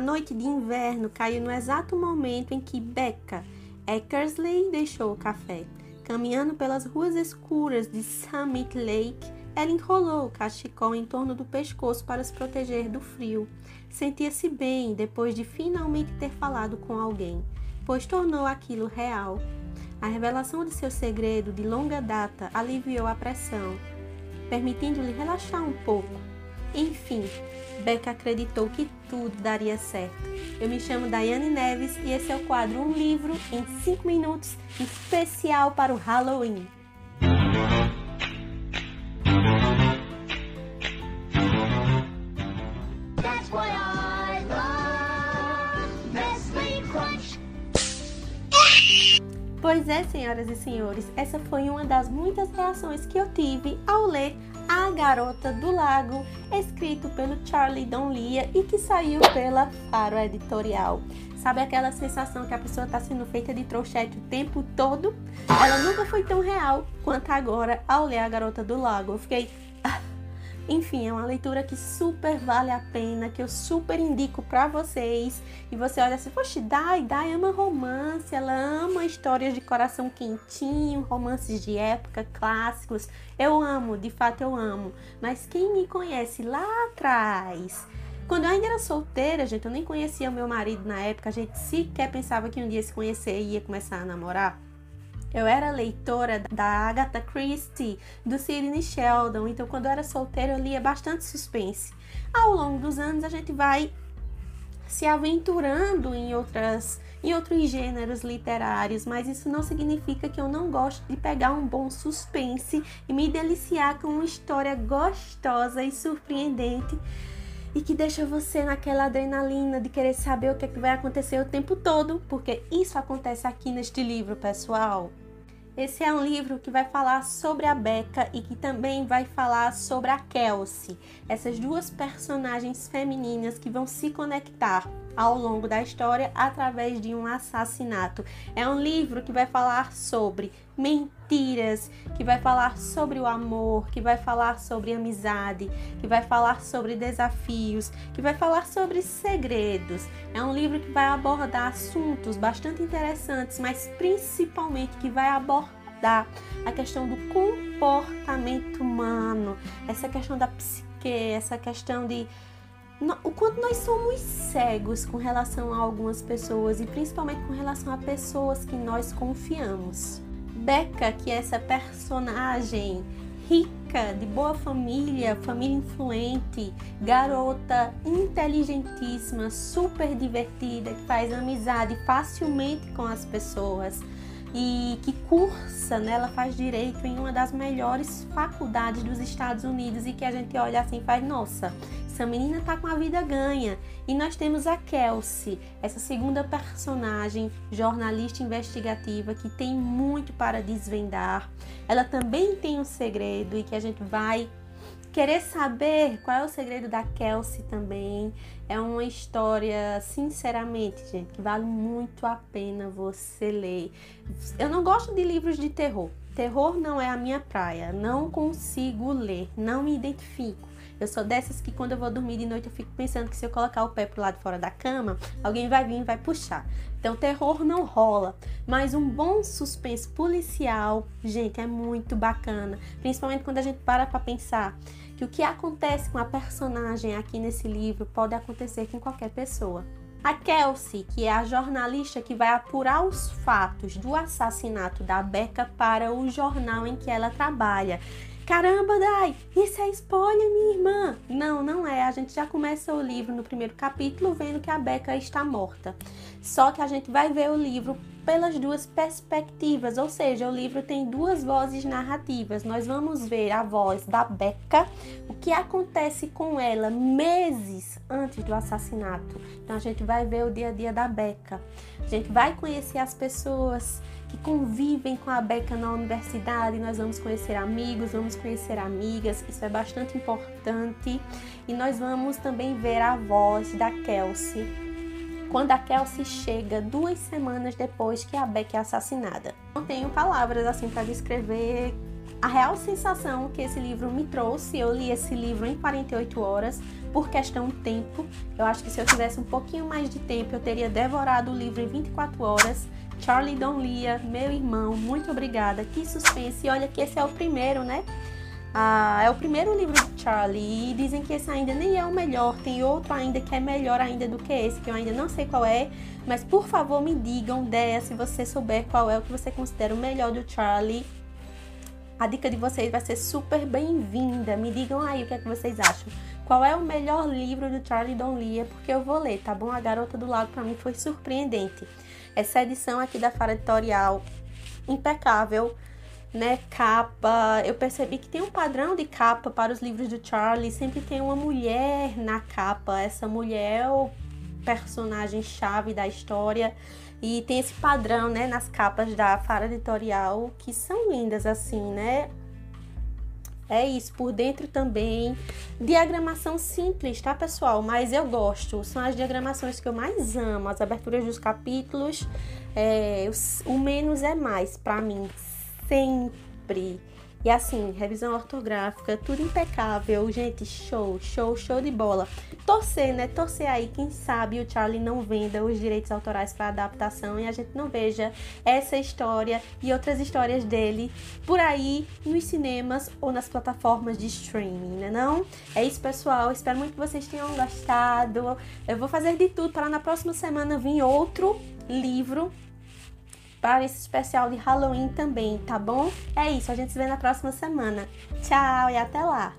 A noite de inverno caiu no exato momento em que Becca Eckersley deixou o café. Caminhando pelas ruas escuras de Summit Lake, ela enrolou o cachecol em torno do pescoço para se proteger do frio. Sentia-se bem depois de finalmente ter falado com alguém, pois tornou aquilo real. A revelação de seu segredo de longa data aliviou a pressão, permitindo-lhe relaxar um pouco. Enfim, Becca acreditou que tudo daria certo. Eu me chamo Daiane Neves e esse é o quadro Um Livro em 5 Minutos, especial para o Halloween. Pois é, senhoras e senhores, essa foi uma das muitas reações que eu tive ao ler a Garota do Lago, escrito pelo Charlie Donlia e que saiu pela Faro Editorial. Sabe aquela sensação que a pessoa está sendo feita de trouxete o tempo todo? Ela nunca foi tão real quanto agora ao ler A Garota do Lago. Eu fiquei enfim, é uma leitura que super vale a pena, que eu super indico para vocês. E você olha assim, poxa, Dai, Dai ama romance, ela ama histórias de coração quentinho, romances de época, clássicos. Eu amo, de fato eu amo. Mas quem me conhece lá atrás, quando eu ainda era solteira, gente, eu nem conhecia o meu marido na época, a gente sequer pensava que um dia se conhecer e ia começar a namorar. Eu era leitora da Agatha Christie, do Sidney Sheldon, então quando eu era solteira eu lia bastante suspense. Ao longo dos anos a gente vai se aventurando em outras em outros gêneros literários, mas isso não significa que eu não gosto de pegar um bom suspense e me deliciar com uma história gostosa e surpreendente e que deixa você naquela adrenalina de querer saber o que, é que vai acontecer o tempo todo, porque isso acontece aqui neste livro, pessoal. Esse é um livro que vai falar sobre a Becca e que também vai falar sobre a Kelsey, essas duas personagens femininas que vão se conectar ao longo da história através de um assassinato. É um livro que vai falar sobre mentiras, que vai falar sobre o amor, que vai falar sobre amizade, que vai falar sobre desafios, que vai falar sobre segredos. É um livro que vai abordar assuntos bastante interessantes, mas principalmente que vai abordar a questão do comportamento humano, essa questão da psique, essa questão de o quanto nós somos cegos com relação a algumas pessoas e principalmente com relação a pessoas que nós confiamos. Becca, que é essa personagem rica, de boa família, família influente, garota inteligentíssima, super divertida, que faz amizade facilmente com as pessoas e que cursa, né, ela faz direito em uma das melhores faculdades dos Estados Unidos e que a gente olha assim e faz, nossa, essa menina tá com a vida ganha. E nós temos a Kelsey, essa segunda personagem, jornalista investigativa, que tem muito para desvendar. Ela também tem um segredo e que a gente vai querer saber qual é o segredo da Kelsey também. É uma história, sinceramente, gente, que vale muito a pena você ler. Eu não gosto de livros de terror. Terror não é a minha praia. Não consigo ler, não me identifico. Eu sou dessas que quando eu vou dormir de noite eu fico pensando que se eu colocar o pé pro lado fora da cama, alguém vai vir e vai puxar. Então terror não rola, mas um bom suspense policial, gente, é muito bacana, principalmente quando a gente para para pensar que o que acontece com a personagem aqui nesse livro pode acontecer com qualquer pessoa. A Kelsey, que é a jornalista que vai apurar os fatos do assassinato da Becca para o jornal em que ela trabalha. Caramba, Dai, isso é spoiler, minha irmã. Não, não é. A gente já começa o livro no primeiro capítulo vendo que a Becca está morta. Só que a gente vai ver o livro pelas duas perspectivas, ou seja, o livro tem duas vozes narrativas. Nós vamos ver a voz da Becca, o que acontece com ela meses antes do assassinato. Então a gente vai ver o dia a dia da Becca. A gente vai conhecer as pessoas que convivem com a Beca na universidade. Nós vamos conhecer amigos, vamos conhecer amigas, isso é bastante importante. E nós vamos também ver a voz da Kelsey. Quando a Kelsey chega duas semanas depois que a Beck é assassinada. Não tenho palavras assim para descrever a real sensação que esse livro me trouxe. Eu li esse livro em 48 horas por questão de tempo. Eu acho que se eu tivesse um pouquinho mais de tempo, eu teria devorado o livro em 24 horas. Charlie Don Lia, meu irmão, muito obrigada. Que suspense. E olha que esse é o primeiro, né? Ah, é o primeiro livro de Charlie e dizem que esse ainda nem é o melhor. Tem outro ainda que é melhor ainda do que esse, que eu ainda não sei qual é. Mas por favor me digam, Deia, se você souber qual é o que você considera o melhor do Charlie. A dica de vocês vai ser super bem-vinda. Me digam aí o que é que vocês acham. Qual é o melhor livro do Charlie Don Lia? Porque eu vou ler, tá bom? A Garota do Lago para mim foi surpreendente. Essa edição aqui da Fara Editorial impecável né, capa. Eu percebi que tem um padrão de capa para os livros do Charlie, sempre tem uma mulher na capa. Essa mulher é o personagem chave da história e tem esse padrão, né, nas capas da Fara Editorial que são lindas assim, né? É isso, por dentro também. Diagramação simples, tá, pessoal? Mas eu gosto. São as diagramações que eu mais amo. As aberturas dos capítulos. É, o menos é mais, para mim sempre. E assim, revisão ortográfica, tudo impecável. Gente, show, show, show de bola. Torcer, né? Torcer aí, quem sabe o Charlie não venda os direitos autorais para adaptação e a gente não veja essa história e outras histórias dele por aí nos cinemas ou nas plataformas de streaming, né? Não? É isso, pessoal. Espero muito que vocês tenham gostado. Eu vou fazer de tudo para na próxima semana vir outro livro para esse especial de Halloween também, tá bom? É isso, a gente se vê na próxima semana. Tchau e até lá!